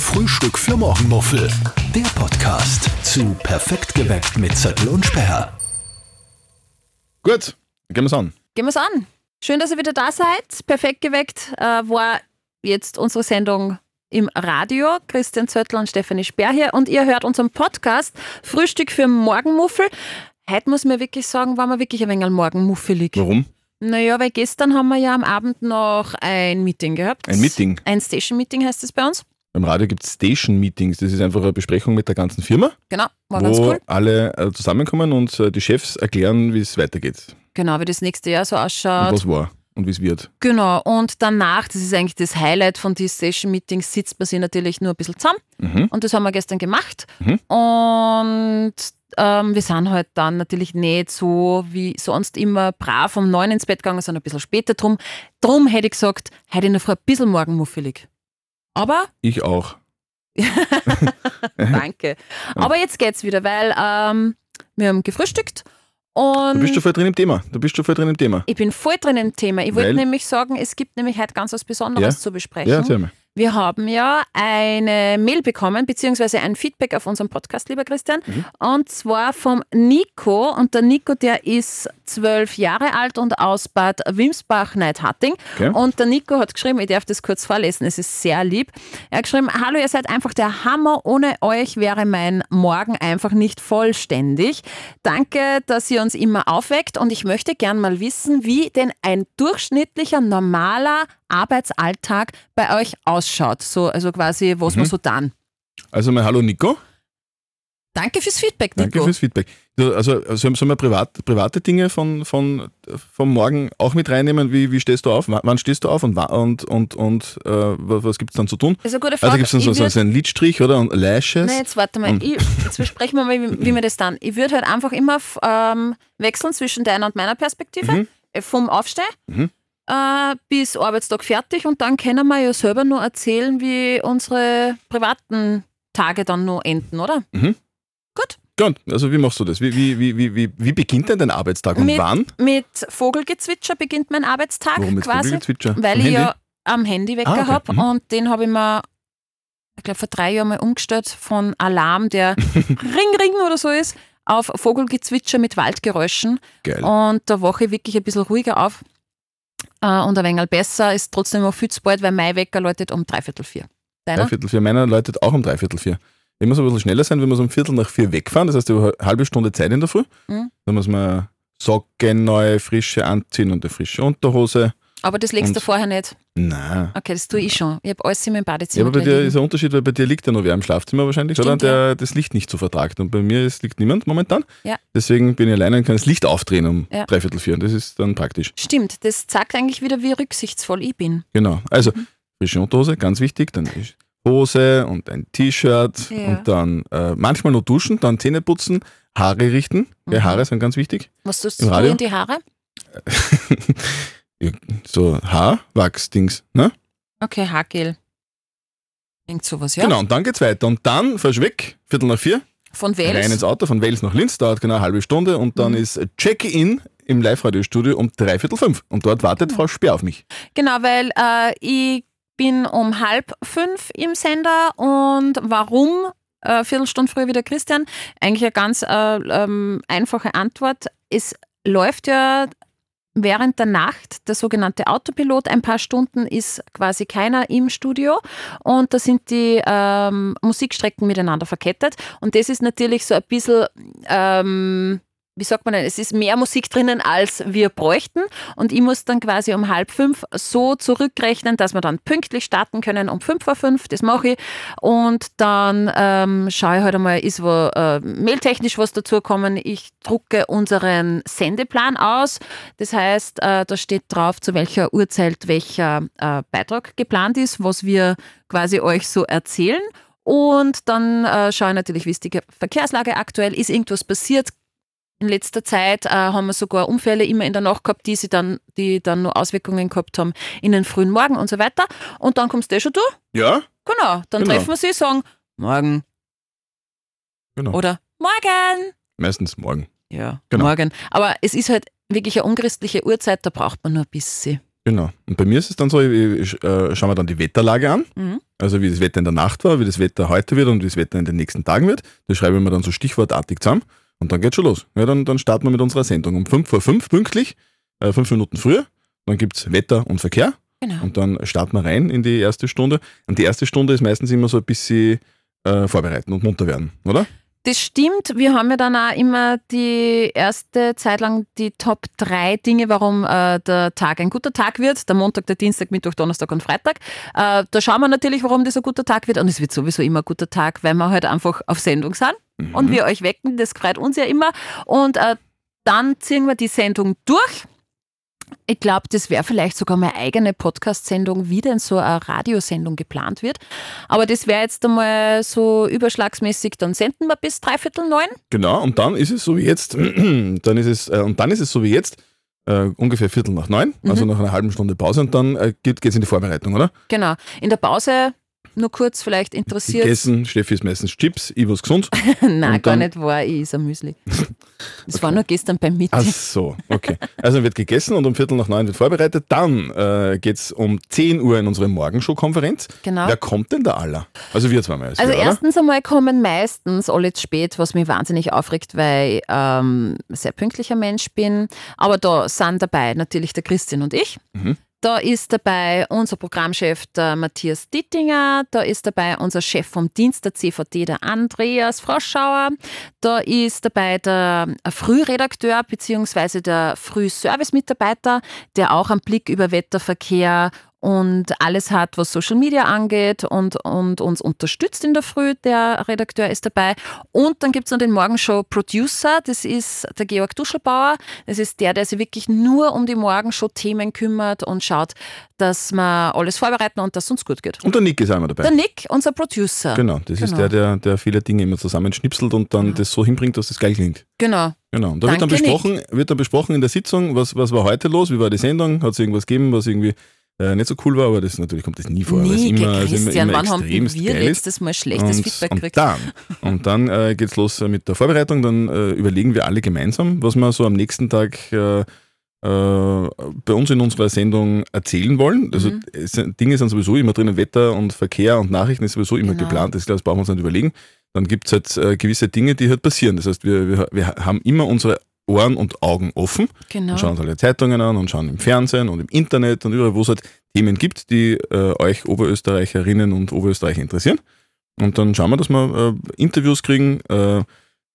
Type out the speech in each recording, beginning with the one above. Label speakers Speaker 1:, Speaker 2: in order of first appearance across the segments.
Speaker 1: Frühstück für Morgenmuffel. Der Podcast zu Perfekt geweckt mit Zettel und Sperr.
Speaker 2: Gut, gehen wir's an.
Speaker 3: Gehen wir's an. Schön, dass ihr wieder da seid. Perfekt geweckt äh, war jetzt unsere Sendung im Radio. Christian Zöttl und Stefanie Sperr hier. Und ihr hört unseren Podcast Frühstück für Morgenmuffel. Heute muss man wirklich sagen, war mir wirklich ein wenig morgenmuffelig.
Speaker 2: Warum?
Speaker 3: Naja, weil gestern haben wir ja am Abend noch ein Meeting gehabt.
Speaker 2: Ein Meeting?
Speaker 3: Ein Station-Meeting heißt es bei uns.
Speaker 2: Beim Radio gibt es Station-Meetings. Das ist einfach eine Besprechung mit der ganzen Firma,
Speaker 3: Genau, war ganz
Speaker 2: wo
Speaker 3: cool.
Speaker 2: alle äh, zusammenkommen und äh, die Chefs erklären, wie es weitergeht.
Speaker 3: Genau, wie das nächste Jahr so
Speaker 2: Und
Speaker 3: ausschaut.
Speaker 2: was war und wie es wird.
Speaker 3: Genau, und danach, das ist eigentlich das Highlight von diesen Station-Meetings, sitzt man sich natürlich nur ein bisschen zusammen.
Speaker 2: Mhm.
Speaker 3: Und das haben wir gestern gemacht.
Speaker 2: Mhm.
Speaker 3: Und ähm, wir sind halt dann natürlich nicht so wie sonst immer brav um neun ins Bett gegangen, sondern ein bisschen später drum. Drum hätte ich gesagt, heute in der Früh ein bisschen morgenmuffelig. Aber
Speaker 2: Ich auch.
Speaker 3: danke. Aber jetzt geht's wieder, weil ähm, wir haben gefrühstückt und
Speaker 2: Du bist schon voll drin im Thema. Du bist schon voll drin im Thema.
Speaker 3: ich bin voll drin im Thema. Ich wollte nämlich sagen, es gibt nämlich heute ganz was Besonderes
Speaker 2: Ja?
Speaker 3: zu besprechen.
Speaker 2: Ja, erzähl mal.
Speaker 3: Wir haben ja eine Mail bekommen, beziehungsweise ein Feedback auf unserem Podcast, lieber Christian.
Speaker 2: Mhm.
Speaker 3: Und zwar vom Nico. Und der Nico, der ist zwölf Jahre alt und aus Bad Wimsbach-Neidhatting.
Speaker 2: Okay.
Speaker 3: Und der Nico hat geschrieben, ich darf das kurz vorlesen, es ist sehr lieb. Er hat geschrieben, hallo, ihr seid einfach der Hammer. Ohne euch wäre mein Morgen einfach nicht vollständig. Danke, dass ihr uns immer aufweckt. Und ich möchte gern mal wissen, wie denn ein durchschnittlicher, normaler Arbeitsalltag bei euch ausschaut. So, also quasi, was
Speaker 2: Mhm.
Speaker 3: man so dann.
Speaker 2: Also mal Hallo Nico.
Speaker 3: Danke fürs Feedback, Nico.
Speaker 2: Danke fürs Feedback. Du, also sollen wir privat, private Dinge von, von, vom Morgen auch mit reinnehmen? Wie, wie stehst du auf? Wann stehst du auf und, und, und, und äh, was, gibt es dann zu tun?
Speaker 3: Das ist eine gute
Speaker 2: Also
Speaker 3: Frage.
Speaker 2: gibt es dann so, so, so einen Lidstrich oder und Lashes?
Speaker 3: Nein, jetzt warte mal. Ich, jetzt besprechen wir mal, wie, wie wir das dann. Ich würde halt einfach immer ähm, wechseln zwischen deiner und meiner Perspektive.
Speaker 2: Mhm.
Speaker 3: Äh, Vom Aufstehen
Speaker 2: Mhm.
Speaker 3: Äh, bis Arbeitstag fertig und dann können wir ja selber nur erzählen, wie unsere privaten Tage dann nur enden, oder?
Speaker 2: Mhm.
Speaker 3: Gut.
Speaker 2: Gut, also wie machst du das? Wie, wie, wie, wie, wie, beginnt denn dein Arbeitstag und
Speaker 3: Mit-
Speaker 2: wann?
Speaker 3: Mit Vogelgezwitscher beginnt mein Arbeitstag
Speaker 2: Warum mit
Speaker 3: quasi.
Speaker 2: Vogelgezwitscher?
Speaker 3: Weil
Speaker 2: Am
Speaker 3: ich
Speaker 2: Handy?
Speaker 3: ja am Handy Wecker
Speaker 2: Ah, okay.
Speaker 3: habe
Speaker 2: Mhm.
Speaker 3: und den habe ich mir, ich glaube, vor drei Jahren mal umgestellt von Alarm, der Ring Ring oder so ist, auf Vogelgezwitscher mit Waldgeräuschen.
Speaker 2: Geil.
Speaker 3: Und da wache ich wirklich ein bisschen ruhiger auf äh, und ein wenig besser. Ist trotzdem noch viel zu bald, weil mein Wecker läutet um dreiviertel vier. Deiner?
Speaker 2: Dreiviertel vier. Meiner läutet auch um dreiviertel vier. Ich muss ein bisschen schneller sein, wenn wir so um Viertel nach vier wegfahren. Das heißt, ich habe eine halbe Stunde Zeit in der Früh.
Speaker 3: Mhm.
Speaker 2: Dann muss man Socken, neue, frische anziehen und eine frische Unterhose.
Speaker 3: Aber das legst du
Speaker 2: Und-
Speaker 3: vorher nicht.
Speaker 2: Nein.
Speaker 3: Okay, das tue ich schon. Ich habe alles in meinem
Speaker 2: Ja,
Speaker 3: Badezimmer.
Speaker 2: aber bei dir
Speaker 3: liegen.
Speaker 2: ist ein Unterschied, weil bei dir liegt ja noch wer im Schlafzimmer wahrscheinlich, oder?
Speaker 3: Stimmt,
Speaker 2: Und der das Licht nicht so vertragt. Und bei mir ist, liegt niemand momentan.
Speaker 3: Ja.
Speaker 2: Deswegen bin ich alleine und kann das Licht aufdrehen um
Speaker 3: Ja.
Speaker 2: dreiviertel vier. Und das ist dann praktisch.
Speaker 3: Stimmt, das zeigt eigentlich wieder, wie rücksichtsvoll ich bin.
Speaker 2: Genau. Also,
Speaker 3: Mhm.
Speaker 2: frische Unterhose, ganz wichtig. Dann ist Hose und ein T-Shirt
Speaker 3: Ja.
Speaker 2: und dann äh, manchmal noch duschen, dann Zähne putzen, Haare richten. Ja,
Speaker 3: Mhm.
Speaker 2: Haare sind ganz wichtig.
Speaker 3: Was tust du in die Haare?
Speaker 2: So Haarwachs-Dings, ne?
Speaker 3: Okay, Haargel. Irgend sowas, ja?
Speaker 2: Genau, und dann geht's weiter. Und dann fährst du weg, Viertel nach vier,
Speaker 3: Von
Speaker 2: rein
Speaker 3: Wales.
Speaker 2: ins Auto von Wales nach Linz, dauert genau eine halbe Stunde und dann
Speaker 3: Mhm.
Speaker 2: ist Check-in im Live-Radio-Studio um dreiviertel fünf. Und dort wartet Frau Speer auf mich.
Speaker 3: Genau, weil äh, ich bin um halb fünf im Sender und warum? Äh, Viertelstunde früher wieder Christian. Eigentlich eine ganz äh, ähm, einfache Antwort. Es läuft ja während der Nacht der sogenannte Autopilot. Ein paar Stunden ist quasi keiner im Studio und da sind die ähm, Musikstrecken miteinander verkettet. Und das ist natürlich so ein bisschen, ähm, wie sagt man denn, es ist mehr Musik drinnen, als wir bräuchten. Und ich muss dann quasi um halb fünf so zurückrechnen, dass wir dann pünktlich starten können um fünf vor fünf. Das mache ich. Und dann ähm, schaue ich halt einmal, ist wo, äh, mailtechnisch was dazukommen. Ich drucke unseren Sendeplan aus. Das heißt, äh, da steht drauf, zu welcher Uhrzeit welcher äh, Beitrag geplant ist, was wir quasi euch so erzählen. Und dann äh, schaue ich natürlich, wie ist die Ge- Verkehrslage aktuell, ist irgendwas passiert. In letzter Zeit äh, haben wir sogar Unfälle immer in der Nacht gehabt, die, sie dann, die dann nur Auswirkungen gehabt haben in den frühen Morgen und so weiter. Und dann kommst du eh schon du.
Speaker 2: Ja?
Speaker 3: Genau. Dann
Speaker 2: Genau.
Speaker 3: treffen wir sie, sagen Morgen
Speaker 2: Genau.
Speaker 3: oder Morgen.
Speaker 2: Meistens morgen.
Speaker 3: Ja,
Speaker 2: Genau.
Speaker 3: morgen. Aber es ist halt wirklich eine unchristliche Uhrzeit, da braucht man nur ein bisschen.
Speaker 2: Genau. Und bei mir ist es dann so, ich, ich äh, schaue mir dann die Wetterlage an.
Speaker 3: Mhm.
Speaker 2: also wie das Wetter in der Nacht war, wie das Wetter heute wird und wie das Wetter in den nächsten Tagen wird. Das schreibe ich mir dann so stichwortartig zusammen und dann geht's schon los. Ja, dann, dann starten wir mit unserer Sendung um 5 vor 5 pünktlich, äh, fünf Minuten früher. Dann gibt's Wetter und Verkehr
Speaker 3: Genau.
Speaker 2: und dann starten wir rein in die erste Stunde. Und die erste Stunde ist meistens immer so ein bisschen äh, vorbereiten und munter werden, oder?
Speaker 3: Das stimmt. Wir haben ja dann auch immer die erste Zeit lang die Top 3 Dinge, warum äh, der Tag ein guter Tag wird. Der Montag, der Dienstag, Mittwoch, Donnerstag und Freitag. Äh, da schauen wir natürlich, warum das ein guter Tag wird. Und es wird sowieso immer ein guter Tag, weil wir halt einfach auf Sendung sind und wir euch wecken. Das freut uns ja immer. Und äh, dann ziehen wir die Sendung durch. Ich glaube, das wäre vielleicht sogar meine eigene Podcast-Sendung, wie denn so eine Radiosendung geplant wird. Aber das wäre jetzt einmal so überschlagsmäßig, dann senden wir bis dreiviertel neun.
Speaker 2: Genau, und dann ist es so wie jetzt, dann ist es, äh, und dann ist es so wie jetzt, äh, ungefähr Viertel nach neun, also nach einer halben Stunde Pause und dann äh, geht es in die Vorbereitung, oder?
Speaker 3: Genau. In der Pause nur kurz vielleicht interessiert.
Speaker 2: Gegessen, Steffi ist meistens Chips, ich was gesund.
Speaker 3: Nein, gar nicht wahr, ich is ein Müsli. Das war nur gestern beim
Speaker 2: Ach
Speaker 3: Meeting.
Speaker 2: so, okay. Also wird gegessen und um Viertel nach neun wird vorbereitet. Dann äh, geht es um 10 Uhr in unsere Morgenshow-Konferenz.
Speaker 3: Genau.
Speaker 2: Wer kommt denn da aller? Also wir zweimal.
Speaker 3: Also
Speaker 2: oder?
Speaker 3: erstens einmal kommen meistens alle zu spät, was mich wahnsinnig aufregt, weil ich ähm, ein sehr pünktlicher Mensch bin. Aber da sind dabei natürlich der Christian und ich.
Speaker 2: Mhm.
Speaker 3: Da ist dabei unser Programmchef, der Matthias Dittinger. Da ist dabei unser Chef vom Dienst der CVD, der Andreas Froschauer. Da ist dabei der Frühredakteur bzw. der Frühservice-Mitarbeiter, der auch einen Blick über Wetter, Verkehr und alles hat, was Social Media angeht und, und uns unterstützt in der Früh. Der Redakteur ist dabei. Und dann gibt es noch den Morgenshow-Producer, das ist der Georg Duschelbauer. Das ist der, der sich wirklich nur um die Morgenshow-Themen kümmert und schaut, dass wir alles vorbereiten und dass es uns gut geht.
Speaker 2: Und der Nick ist einmal dabei.
Speaker 3: Der Nick, unser Producer.
Speaker 2: Genau, das ist
Speaker 3: Genau.
Speaker 2: der, der, der viele Dinge immer zusammenschnipselt und dann das so hinbringt, dass es geil klingt.
Speaker 3: Genau.
Speaker 2: Genau. Und da wird dann,
Speaker 3: Danke,
Speaker 2: besprochen, wird dann besprochen in der Sitzung, was, was war heute los, wie war die Sendung, hat es irgendwas gegeben, was irgendwie äh, nicht so cool war, aber das natürlich kommt das nie vor,
Speaker 3: Nie,
Speaker 2: immer,
Speaker 3: Christian,
Speaker 2: immer,
Speaker 3: wann haben wir
Speaker 2: geil ist.
Speaker 3: letztes Mal schlechtes
Speaker 2: und,
Speaker 3: Feedback
Speaker 2: und
Speaker 3: gekriegt?
Speaker 2: dann, und dann äh, geht es los mit der Vorbereitung. Dann äh, überlegen wir alle gemeinsam, was wir so am nächsten Tag äh, äh, bei uns in unserer Sendung erzählen wollen. Also
Speaker 3: Mhm.
Speaker 2: Dinge sind sowieso immer drinnen, Wetter und Verkehr und Nachrichten ist sowieso immer
Speaker 3: Genau.
Speaker 2: geplant. Das, das brauchen wir uns nicht überlegen. Dann gibt es halt äh, gewisse Dinge, die halt passieren. Das heißt, wir, wir, wir haben immer unsere Ohren und Augen offen
Speaker 3: Genau.
Speaker 2: und schauen uns alle Zeitungen an und schauen im Fernsehen und im Internet und überall, wo es halt Themen gibt, die äh, euch Oberösterreicherinnen und Oberösterreicher interessieren. Und dann schauen wir, dass wir äh, Interviews kriegen, äh,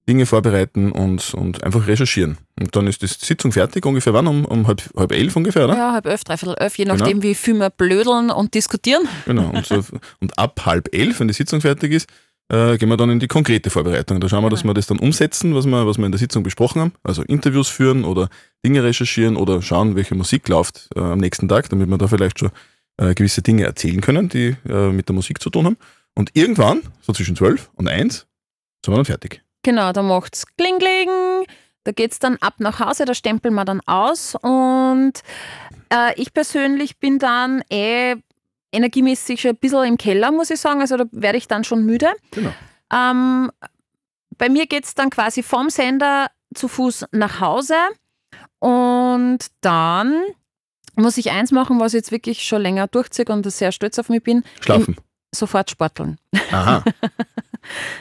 Speaker 2: Dinge vorbereiten und, und einfach recherchieren. Und dann ist die Sitzung fertig, ungefähr wann? Um, um halb, halb elf ungefähr, oder?
Speaker 3: Ja, halb elf, dreiviertel elf, je
Speaker 2: Genau.
Speaker 3: nachdem, wie viel wir blödeln und diskutieren.
Speaker 2: Genau. Und, so, und ab halb elf, wenn die Sitzung fertig ist, äh, gehen wir dann in die konkrete Vorbereitung. Da schauen wir, dass
Speaker 3: Genau.
Speaker 2: wir das dann umsetzen, was wir, was wir in der Sitzung besprochen haben. Also Interviews führen oder Dinge recherchieren oder schauen, welche Musik läuft äh, am nächsten Tag, damit wir da vielleicht schon äh, gewisse Dinge erzählen können, die äh, mit der Musik zu tun haben. Und irgendwann, so zwischen zwölf und eins, sind wir dann fertig.
Speaker 3: Genau, da macht's Kling Kling. Da geht's dann ab nach Hause, da stempeln wir dann aus. Und äh, ich persönlich bin dann eh energiemäßig schon ein bisschen im Keller, muss ich sagen. Also da werde ich dann schon müde.
Speaker 2: Genau.
Speaker 3: Ähm, bei mir geht's dann quasi vom Sender zu Fuß nach Hause. Und dann muss ich eins machen, was ich jetzt wirklich schon länger durchziehe und sehr stolz auf mich bin:
Speaker 2: Schlafen.
Speaker 3: Sofort sporteln.
Speaker 2: Aha.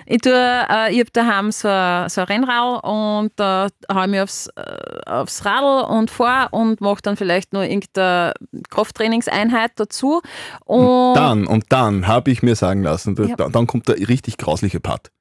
Speaker 3: Ich, tue, äh, ich habe daheim so, ein- so ein Rennrad und da haue ich mich aufs, äh, aufs Radl und fahre und mache dann vielleicht noch irgendeine Krafttrainingseinheit dazu. Und
Speaker 2: Dann, und dann habe ich mir sagen lassen, da,
Speaker 3: Ja.
Speaker 2: da, dann kommt der richtig grausliche Part.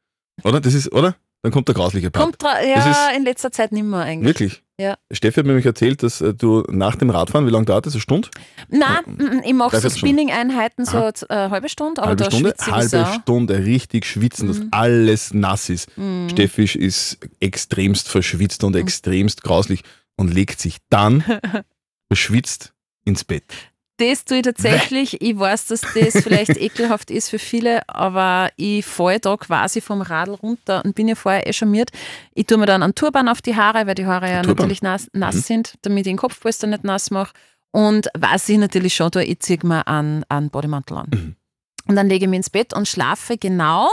Speaker 2: Oder? Das ist, oder? Dann kommt der grausliche Part.
Speaker 3: kommt ja
Speaker 2: ist-
Speaker 3: in letzter Zeit nicht mehr eigentlich.
Speaker 2: Wirklich?
Speaker 3: Ja.
Speaker 2: Steffi hat mir nämlich erzählt, dass äh, du nach dem Radfahren, wie lange dauert das? Eine Stunde?
Speaker 3: Nein, ich mache so
Speaker 2: Stunde.
Speaker 3: Spinning-Einheiten, so eine äh, halbe Stunde, aber
Speaker 2: halbe
Speaker 3: da
Speaker 2: Stunde? Halbe
Speaker 3: Sau.
Speaker 2: Stunde richtig schwitzen, dass
Speaker 3: Mhm.
Speaker 2: alles nass ist.
Speaker 3: Mhm.
Speaker 2: Steffi ist extremst verschwitzt und extremst grauslich und legt sich dann verschwitzt ins Bett.
Speaker 3: Das tue ich tatsächlich. Ich weiß, dass das vielleicht ekelhaft ist für viele, aber ich falle da quasi vom Radl runter und bin ja vorher eh charmiert. Ich tue mir dann einen Turban auf die Haare, weil die Haare ja
Speaker 2: Turban?
Speaker 3: natürlich nass, nass
Speaker 2: Mhm.
Speaker 3: sind, damit ich den Kopfpolster nicht nass mache. Und was ich natürlich schon tue, ich ziehe mir einen, einen Bodymantel an.
Speaker 2: Mhm.
Speaker 3: Und dann lege ich mich ins Bett und schlafe genau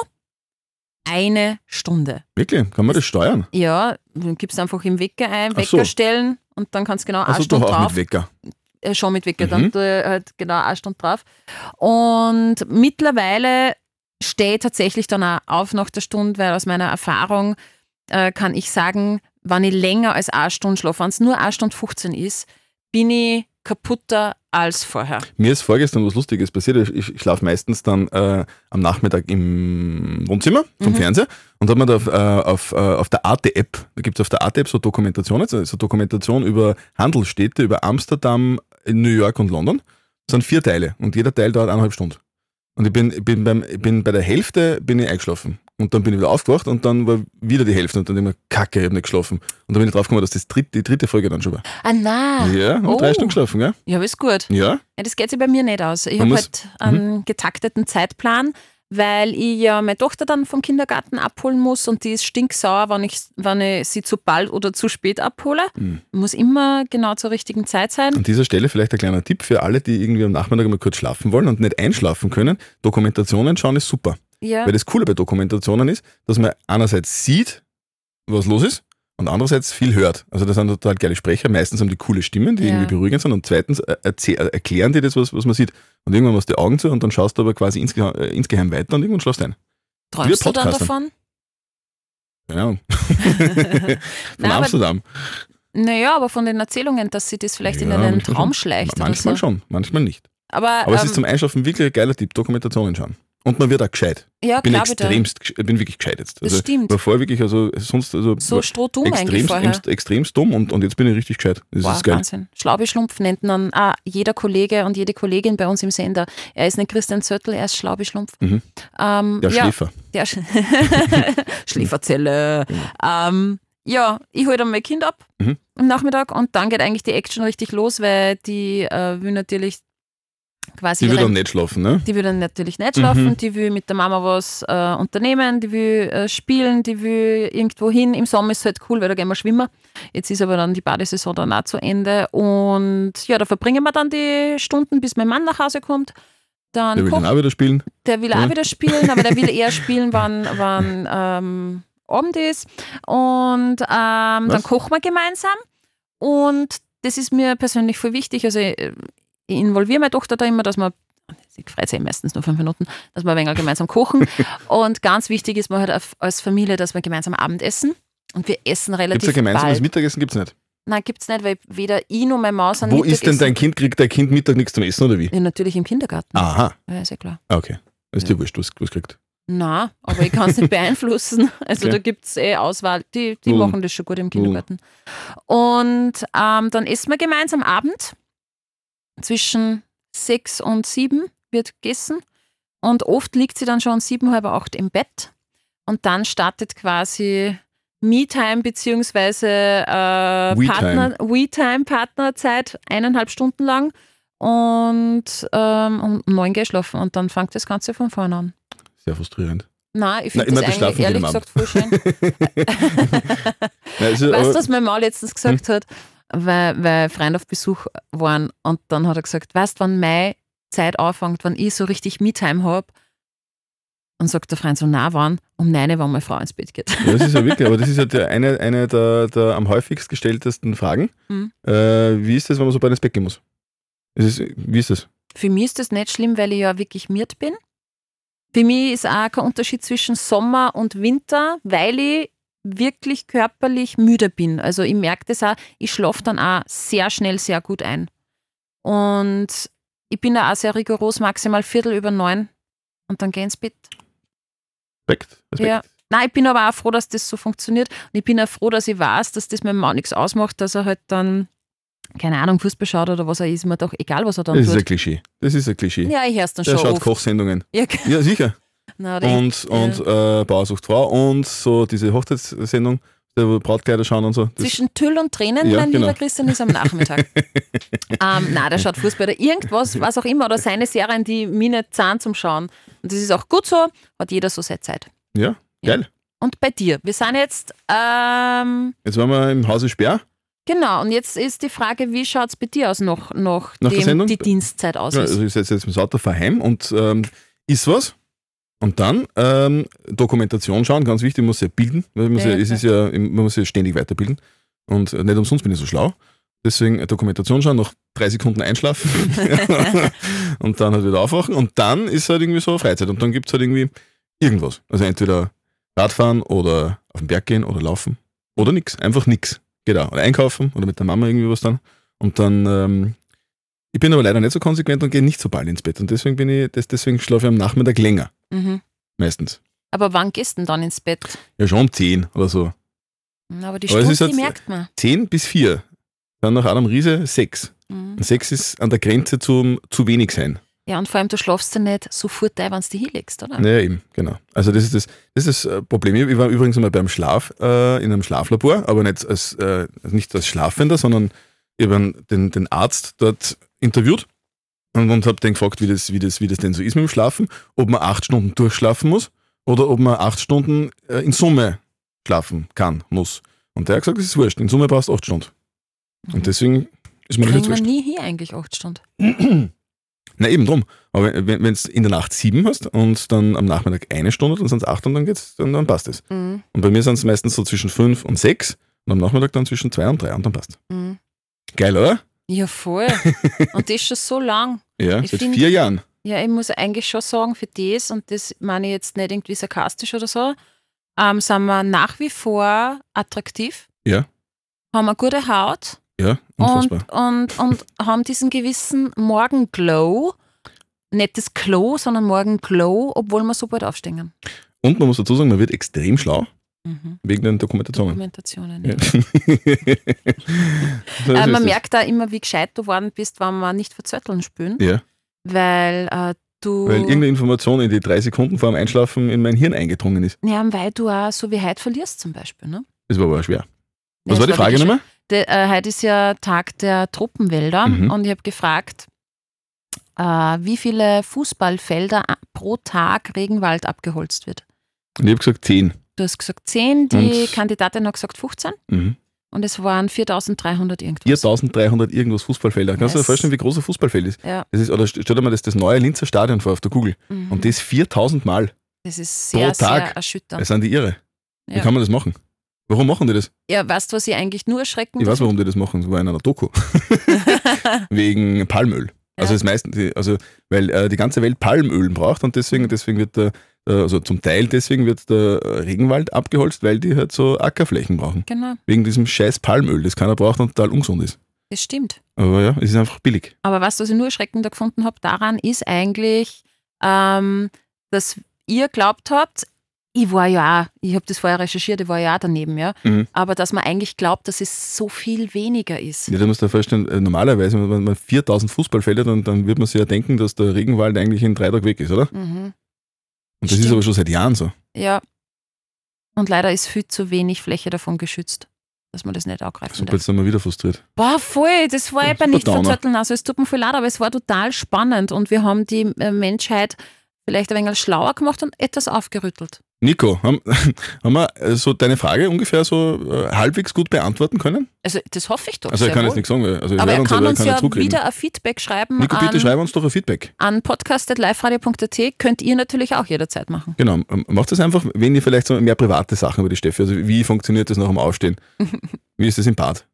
Speaker 3: eine Stunde.
Speaker 2: Wirklich? Kann man das steuern?
Speaker 3: Ja, dann gibst du einfach im Wecker ein,
Speaker 2: Ach so.
Speaker 3: Wecker stellen und dann kannst du genau eine
Speaker 2: Also
Speaker 3: Stunde
Speaker 2: doch auch
Speaker 3: drauf.
Speaker 2: mit Wecker.
Speaker 3: Äh, schon mit Wecker,
Speaker 2: Mhm.
Speaker 3: dann tue ich halt genau eine Stunde drauf. Und mittlerweile stehe ich tatsächlich dann auch auf nach der Stunde, weil aus meiner Erfahrung äh, kann ich sagen, wenn ich länger als eine Stunde schlafe, wenn es nur eine Stunde 15 ist, bin ich kaputter als vorher.
Speaker 2: Mir ist vorgestern was Lustiges passiert. Ich, ich schlafe meistens dann äh, am Nachmittag im Wohnzimmer vom
Speaker 3: Mhm.
Speaker 2: Fernseher und hat man da auf, äh, auf, äh, auf der Arte-App, da gibt es auf der Arte-App so Dokumentationen, so so Dokumentation über Handelsstädte, über Amsterdam, New York und London. Das sind vier Teile und jeder Teil dauert eineinhalb Stunden. Und ich bin, ich bin, beim, ich bin bei der Hälfte bin ich eingeschlafen. Und dann bin ich wieder aufgewacht und dann war wieder die Hälfte und dann immer Kacke, ich habe nicht geschlafen. Und dann bin ich draufgekommen, dass das dritte, die dritte Folge dann schon war.
Speaker 3: Ah, nein.
Speaker 2: Ja, habe
Speaker 3: Oh.
Speaker 2: drei Stunden geschlafen, ja?
Speaker 3: Ja, ist gut.
Speaker 2: Ja,
Speaker 3: Ja, das geht sich bei mir nicht aus. Ich habe
Speaker 2: Mhm.
Speaker 3: halt einen getakteten Zeitplan, weil ich ja meine Tochter dann vom Kindergarten abholen muss und die ist stinksauer, wenn ich, wenn ich sie zu bald oder zu spät abhole.
Speaker 2: Mhm.
Speaker 3: Muss immer genau zur richtigen Zeit sein.
Speaker 2: An dieser Stelle vielleicht ein kleiner Tipp für alle, die irgendwie am Nachmittag mal kurz schlafen wollen und nicht einschlafen können. Dokumentationen schauen ist super.
Speaker 3: Ja.
Speaker 2: Weil das Coole bei Dokumentationen ist, dass man einerseits sieht, was los ist und andererseits viel hört. Also das sind total geile Sprecher. Meistens haben die coole Stimmen, die
Speaker 3: Ja.
Speaker 2: irgendwie beruhigend sind und zweitens äh, äh, erklären die das, was, was man sieht. Und irgendwann machst du die Augen zu und dann schaust du aber quasi insgeheim, äh, insgeheim weiter und irgendwann schlafst du ein.
Speaker 3: Träumst du dann davon?
Speaker 2: Keine Ahnung. Von
Speaker 3: aber-
Speaker 2: Amsterdam.
Speaker 3: Naja, aber von den Erzählungen, dass sie das vielleicht in
Speaker 2: Ja,
Speaker 3: einen
Speaker 2: manchmal
Speaker 3: Traum
Speaker 2: schon.
Speaker 3: schleicht.
Speaker 2: Manchmal
Speaker 3: so.
Speaker 2: schon, manchmal nicht.
Speaker 3: Aber,
Speaker 2: Aber es
Speaker 3: ähm,
Speaker 2: ist zum Einschlafen wirklich ein geiler Tipp, Dokumentationen schauen. Und man wird auch gescheit.
Speaker 3: ja,
Speaker 2: bin
Speaker 3: ich
Speaker 2: extremst, gesch- bin wirklich gescheit jetzt.
Speaker 3: Das
Speaker 2: Also,
Speaker 3: stimmt.
Speaker 2: war vorher wirklich, also sonst, also
Speaker 3: So strohdumm eigentlich
Speaker 2: extremst, extremst, extremst dumm und, und jetzt bin ich richtig gescheit. Das
Speaker 3: Wow,
Speaker 2: ist geil.
Speaker 3: Wahnsinn. Schlaubi-Schlumpf nennt man ah, jeder Kollege und jede Kollegin bei uns im Sender. Er ist nicht Christian Zöttl, er ist Schlaubi-Schlumpf.
Speaker 2: Mhm.
Speaker 3: Ähm,
Speaker 2: Der
Speaker 3: ja,
Speaker 2: Schläfer.
Speaker 3: Der Sch Schläferzelle. Ähm, ja, ich hole dann mein Kind ab
Speaker 2: Mhm.
Speaker 3: am Nachmittag und dann geht eigentlich die Action richtig los, weil die äh, will natürlich quasi
Speaker 2: Die will
Speaker 3: ihre-
Speaker 2: dann nicht schlafen, ne?
Speaker 3: die will dann natürlich nicht schlafen,
Speaker 2: Mhm.
Speaker 3: die will mit der Mama was äh, unternehmen, die will äh, spielen, die will irgendwo hin. Im Sommer ist es halt cool, weil da gehen wir schwimmen. Jetzt ist aber dann die Badesaison dann auch zu Ende. Und ja, da verbringen wir dann die Stunden, bis mein Mann nach Hause kommt. Dann
Speaker 2: Der will
Speaker 3: kocht
Speaker 2: dann auch wieder spielen.
Speaker 3: der will
Speaker 2: Ja.
Speaker 3: auch wieder spielen, aber der will eher spielen, wann, wann ähm, Abend ist. Und ähm, dann kochen wir gemeinsam. Und das ist mir persönlich voll wichtig. Also ich, involviere meine Tochter da immer, dass wir, sie freut sich meistens nur fünf Minuten, dass wir ein wenig gemeinsam kochen. Und ganz wichtig ist mir halt als Familie, dass wir gemeinsam Abendessen. Und wir essen
Speaker 2: Gibt
Speaker 3: relativ
Speaker 2: es ein gemeinsames
Speaker 3: bald.
Speaker 2: Mittagessen? Gibt's nicht.
Speaker 3: Nein, gibt es nicht, weil weder ich noch meine Maus an
Speaker 2: Wo ist denn dein Kind? Kriegt dein Kind Mittag nichts zum Essen oder wie?
Speaker 3: Ja, natürlich im Kindergarten.
Speaker 2: Aha,
Speaker 3: Ja, ist ja klar.
Speaker 2: okay. Ist dir wurscht, was was kriegt.
Speaker 3: Na, aber ich kann es nicht beeinflussen. Also
Speaker 2: Okay.
Speaker 3: da gibt es eh Auswahl. Die, die machen das schon gut im Kindergarten. Und ähm, dann essen wir gemeinsam Abend. Zwischen sechs und sieben wird gegessen. Und oft liegt sie dann schon sieben, halb acht im Bett. Und dann startet quasi Me-Time beziehungsweise äh,
Speaker 2: We-Time.
Speaker 3: Partner, We-Time, Partnerzeit, eineinhalb Stunden lang. Und ähm, um neun gehe ich schlafen und dann fängt das Ganze von vorne an.
Speaker 2: Sehr frustrierend.
Speaker 3: Nein, ich finde das eigentlich ehrlich gesagt voll schön.
Speaker 2: Nein, ist,
Speaker 3: weißt du, was meine Mama letztens gesagt hat? Weil, weil Freunde auf Besuch waren und dann hat er gesagt, weißt du, wann meine Zeit anfängt, wenn ich so richtig Me-Time habe? Und sagt der Freund so, na wann? Um neun, wenn meine Frau ins Bett geht.
Speaker 2: Ja, das ist ja wirklich, aber das ist ja der, eine, eine der, der am häufigst gestelltesten Fragen.
Speaker 3: Mhm.
Speaker 2: Äh, wie ist das, wenn man so bei ins Bett gehen muss? Ist, wie ist das?
Speaker 3: Für mich ist das nicht schlimm, weil ich ja wirklich miert bin. Für mich ist auch kein Unterschied zwischen Sommer und Winter, weil ich wirklich körperlich müde bin. Also ich merke das auch, ich schlafe dann auch sehr schnell, sehr gut ein. Und ich bin da auch sehr rigoros, maximal Viertel über neun und dann gehe ich ins Bett.
Speaker 2: Respekt. Respekt.
Speaker 3: Ja. Nein, ich bin aber auch froh, dass das so funktioniert. Und ich bin auch froh, dass ich weiß, dass das meinem Mann nichts ausmacht, dass er halt dann, keine Ahnung, Fußball schaut oder was er ist, mir doch egal, was er dann
Speaker 2: Das ist ein
Speaker 3: tut.
Speaker 2: Klischee. Das ist ein Klischee.
Speaker 3: Ja, ich höre es dann
Speaker 2: Der
Speaker 3: schon
Speaker 2: schaut
Speaker 3: oft.
Speaker 2: Kochsendungen.
Speaker 3: Ja,
Speaker 2: Ja, sicher.
Speaker 3: Na,
Speaker 2: Und, und äh, Bauer sucht Frau und so diese Hochzeitssendung, wo Brautkleider schauen und so. Das,
Speaker 3: Zwischen Tüll und Tränen,
Speaker 2: Ja,
Speaker 3: mein
Speaker 2: genau.
Speaker 3: lieber Christian, ist am Nachmittag. ähm, nein, der schaut Fußball oder irgendwas, was auch immer, oder seine Serien, die mir nicht zahlen zum Schauen. Und das ist auch gut so, hat jeder so seine Zeit.
Speaker 2: ja, geil.
Speaker 3: Und bei dir, wir sind jetzt, ähm,
Speaker 2: Jetzt waren wir im Hause Sperr.
Speaker 3: genau, und jetzt ist die Frage, wie schaut es bei dir aus, noch, noch
Speaker 2: Nach Sendung?
Speaker 3: die Dienstzeit aus
Speaker 2: Ja, also ich setze jetzt das Auto verheim und ähm, ist was. Und dann ähm, Dokumentation schauen, ganz wichtig, man muss sich bilden. Weil man,
Speaker 3: Ja,
Speaker 2: sich, es ist ja, man muss sich ständig weiterbilden. Und nicht umsonst bin ich so schlau. Deswegen äh, Dokumentation schauen, noch drei Sekunden einschlafen und dann halt wieder aufwachen. Und dann ist halt irgendwie so Freizeit. Und dann gibt es halt irgendwie irgendwas. Also entweder Radfahren oder auf den Berg gehen oder laufen oder nix. Einfach nix. Geht auch. Oder einkaufen oder mit der Mama irgendwie was dann. Und dann, ähm, ich bin aber leider nicht so konsequent und gehe nicht so bald ins Bett. Und deswegen bin ich, deswegen schlafe ich am Nachmittag länger.
Speaker 3: Mhm.
Speaker 2: Meistens.
Speaker 3: Aber wann gehst du denn dann ins Bett?
Speaker 2: Ja, schon um 10 oder so.
Speaker 3: Aber die Stunde,
Speaker 2: halt-
Speaker 3: die merkt man.
Speaker 2: 10 bis 4. Dann nach Adam Riese 6.
Speaker 3: Mhm.
Speaker 2: Und 6 ist an der Grenze zum zu wenig sein.
Speaker 3: Ja, und vor allem, du schlafst ja nicht sofort ein, wenn du dich hinlegst, oder?
Speaker 2: Naja, eben, genau. Also das ist das, das ist das äh, Problem. Ich war übrigens einmal beim Schlaf äh, in einem Schlaflabor, aber nicht als, äh, nicht als Schlafender, sondern ich habe den, den Arzt dort interviewt und, und habe den gefragt, wie das, wie, das, wie das denn so ist mit dem Schlafen, ob man acht Stunden durchschlafen muss oder ob man acht Stunden äh, in Summe schlafen kann, muss. Und der hat gesagt, das ist wurscht, in Summe brauchst du acht Stunden. Und deswegen ist jetzt
Speaker 3: wir
Speaker 2: wurscht.
Speaker 3: nie hier eigentlich acht Stunden.
Speaker 2: Na eben drum. Aber wenn du in der Nacht sieben hast und dann am Nachmittag eine Stunde, dann sind es acht und dann geht's, dann, dann passt es.
Speaker 3: Mhm.
Speaker 2: Und bei mir sind es meistens so zwischen fünf und sechs und am Nachmittag dann zwischen zwei und drei und dann passt.
Speaker 3: Mhm.
Speaker 2: Geil, oder?
Speaker 3: Ja, voll. und das ist schon so lang.
Speaker 2: Ja,
Speaker 3: Ich
Speaker 2: seit
Speaker 3: find-
Speaker 2: vier Jahren.
Speaker 3: Ja, ich muss eigentlich schon sagen, für das, und das meine ich jetzt nicht irgendwie sarkastisch oder so, ähm, sind wir nach wie vor attraktiv.
Speaker 2: Ja.
Speaker 3: Haben eine gute Haut
Speaker 2: Ja,
Speaker 3: und,
Speaker 2: unfassbar.
Speaker 3: und, und haben diesen gewissen Morgenglow. Nicht das Glow, sondern Morgenglow, obwohl wir so bald aufstehen.
Speaker 2: Und man muss dazu sagen, man wird extrem schlau
Speaker 3: Mhm.
Speaker 2: wegen den Dokumentationen.
Speaker 3: Dokumentationen.
Speaker 2: Ja.
Speaker 3: Ja.
Speaker 2: So
Speaker 3: Äh, man merkt da immer, wie gescheit du worden bist, wenn wir nicht verzötteln spülen,
Speaker 2: Ja,
Speaker 3: weil äh, du.
Speaker 2: weil irgendeine Information in die drei Sekunden vor dem Einschlafen in mein Hirn eingedrungen ist.
Speaker 3: ja, weil du auch so wie heute verlierst zum Beispiel. Ne?
Speaker 2: Das war aber schwer.
Speaker 3: Ja,
Speaker 2: Was
Speaker 3: es
Speaker 2: war die Frage nochmal?
Speaker 3: De, äh, heute ist ja Tag der Tropenwälder
Speaker 2: Mhm.
Speaker 3: und ich habe gefragt, äh, wie viele Fußballfelder pro Tag Regenwald abgeholzt wird.
Speaker 2: Und ich habe gesagt zehn.
Speaker 3: Du hast gesagt 10, die
Speaker 2: Und-
Speaker 3: Kandidatin hat gesagt 15
Speaker 2: Mhm.
Speaker 3: und es waren 4300 irgendwas.
Speaker 2: 4300 irgendwas Fußballfelder. Kannst du dir vorstellen, wie groß ein Fußballfeld ist?
Speaker 3: Ja.
Speaker 2: Das ist oder st- stell dir mal das, das neue Linzer Stadion vor auf der Google.
Speaker 3: Mhm.
Speaker 2: Und das 4000 Mal.
Speaker 3: das ist
Speaker 2: pro
Speaker 3: sehr, sehr
Speaker 2: Tag.
Speaker 3: erschütternd.
Speaker 2: Das sind die irre. Wie
Speaker 3: Ja.
Speaker 2: kann man das machen? Warum machen die das?
Speaker 3: Ja, weißt du, was ich eigentlich nur erschreckend
Speaker 2: Ich weiß, warum die das machen. Das war in einer Doku. Wegen Palmöl. Also
Speaker 3: Ja.
Speaker 2: das meisten, also weil äh, die ganze Welt Palmöl braucht und deswegen, deswegen wird der, also zum Teil deswegen wird der äh, Regenwald abgeholzt, weil die halt so Ackerflächen brauchen.
Speaker 3: Genau,
Speaker 2: Wegen diesem scheiß Palmöl, das keiner braucht und total ungesund ist.
Speaker 3: das stimmt.
Speaker 2: Aber ja, es ist einfach billig.
Speaker 3: Aber was, was ich nur erschreckender gefunden habe daran, ist eigentlich, ähm, dass ihr glaubt habt, ich war ja auch, ich habe das vorher recherchiert, ich war ja auch daneben, ja.
Speaker 2: Mhm.
Speaker 3: Aber dass man eigentlich glaubt, dass es so viel weniger ist.
Speaker 2: Ja, da musst du dir vorstellen, äh, normalerweise, wenn man 4000 Fußballfelder, dann, dann wird man sich ja denken, dass der Regenwald eigentlich in drei Tagen weg ist, oder?
Speaker 3: Mhm.
Speaker 2: Und das ist
Speaker 3: Stimmt.
Speaker 2: aber schon seit Jahren so.
Speaker 3: Ja. Und leider ist viel zu wenig Fläche davon geschützt, dass man das nicht angreifen
Speaker 2: Super,
Speaker 3: darf.
Speaker 2: jetzt sind wir wieder frustriert.
Speaker 3: Boah, voll, das war eben nicht verzötteln. Also es tut mir voll leid, aber es war total spannend und wir haben die äh, Menschheit vielleicht ein wenig schlauer gemacht und etwas aufgerüttelt.
Speaker 2: Nico, haben, haben wir äh, so deine Frage ungefähr so äh, halbwegs gut beantworten können?
Speaker 3: Also das hoffe ich doch.
Speaker 2: Also ich kann
Speaker 3: wohl.
Speaker 2: jetzt nichts sagen, also
Speaker 3: Aber er
Speaker 2: uns
Speaker 3: kann uns
Speaker 2: keiner
Speaker 3: ja wieder ein Feedback schreiben
Speaker 2: Nico, bitte
Speaker 3: an,
Speaker 2: schreib uns doch ein Feedback.
Speaker 3: an podcast.liferadio.at. Könnt ihr natürlich auch jederzeit machen.
Speaker 2: Genau, ähm, macht das einfach, wenn ihr vielleicht so mehr private Sachen über die Steffi, also wie funktioniert das nach dem Aufstehen? wie ist das im Bad?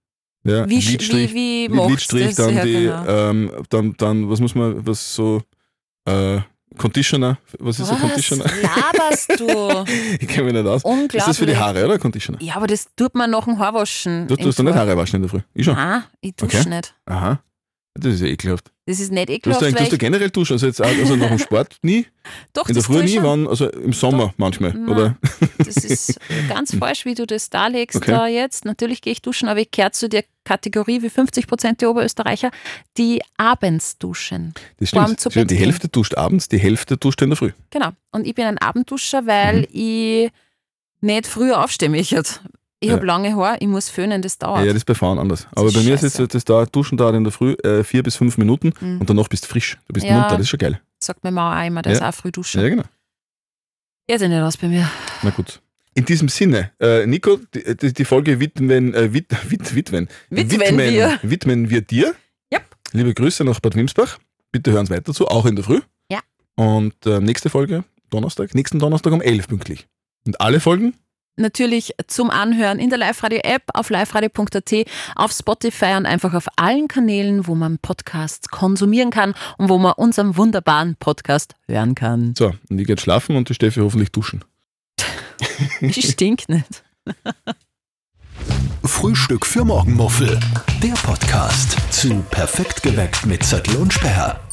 Speaker 2: Ja,
Speaker 3: Wie,
Speaker 2: Lidstrich,
Speaker 3: wie, wie
Speaker 2: Lidstrich,
Speaker 3: das?
Speaker 2: dann
Speaker 3: ja,
Speaker 2: die,
Speaker 3: genau.
Speaker 2: ähm, dann, dann, was muss man, was so, äh, Conditioner, was ist ein
Speaker 3: Was
Speaker 2: Conditioner?
Speaker 3: laberst du?
Speaker 2: Ich kenne mich nicht aus.
Speaker 3: Unglaublich.
Speaker 2: Ist das für die Haare, oder? Conditioner?
Speaker 3: Ja, aber das tut man nach dem Haarwaschen.
Speaker 2: Du tust doch nicht. Haare waschen in der Früh. Ich schon.
Speaker 3: Nein, ich dusche
Speaker 2: Okay.
Speaker 3: nicht.
Speaker 2: Aha. Das ist ja ekelhaft.
Speaker 3: Das ist nicht ekelhaft,
Speaker 2: hast, du, tust du generell duschen, also jetzt auch, also nach dem Sport nie,
Speaker 3: doch,
Speaker 2: in der Früh nie, wann, also im Sommer manchmal,
Speaker 3: Nein.
Speaker 2: oder?
Speaker 3: Das ist ganz falsch, wie du das darlegst
Speaker 2: Okay.
Speaker 3: da jetzt. Natürlich gehe ich duschen, aber ich kehre zu der Kategorie wie 50 Prozent der Oberösterreicher, die abends duschen.
Speaker 2: Das stimmt.
Speaker 3: zu
Speaker 2: Die. Hälfte duscht abends, die Hälfte duscht in der Früh.
Speaker 3: Genau. Und ich bin ein Abendduscher, weil
Speaker 2: Mhm.
Speaker 3: ich nicht früher aufstehen möchte. Ich
Speaker 2: Ja.
Speaker 3: habe lange Haare, ich muss föhnen, das dauert.
Speaker 2: Ja, das ist bei Frauen anders. Aber bei mir ist jetzt, das dauert, Duschen dauert in der Früh äh, vier bis fünf Minuten
Speaker 3: Mhm.
Speaker 2: und danach bist du frisch. Du bist
Speaker 3: Ja.
Speaker 2: munter, das ist schon geil.
Speaker 3: Sagt meine Mama auch immer, der
Speaker 2: Ja.
Speaker 3: ist auch früh duschen.
Speaker 2: Ja, genau.
Speaker 3: Ja nicht aus bei mir.
Speaker 2: Na gut. In diesem Sinne, äh, Nico, die, die, Folge widmen, äh, wid, wid, widmen,
Speaker 3: Widmen wir.
Speaker 2: widmen wir dir.
Speaker 3: Yep.
Speaker 2: Liebe Grüße nach Bad Wimsbach. Bitte hören Sie weiter zu, auch in der Früh.
Speaker 3: Ja.
Speaker 2: Und äh, nächste Folge, Donnerstag, nächsten Donnerstag um 11 pünktlich. Und alle Folgen
Speaker 3: natürlich zum Anhören in der Live-Radio-App, auf liveradio.at, auf Spotify und einfach auf allen Kanälen, wo man Podcasts konsumieren kann und wo man unseren wunderbaren Podcast hören kann.
Speaker 2: So, und ich gehe schlafen und die Steffi hoffentlich duschen.
Speaker 3: Ich stink nicht.
Speaker 1: Frühstück für Morgenmuffel. Der Podcast zu Perfekt geweckt mit Zettel und Sperr.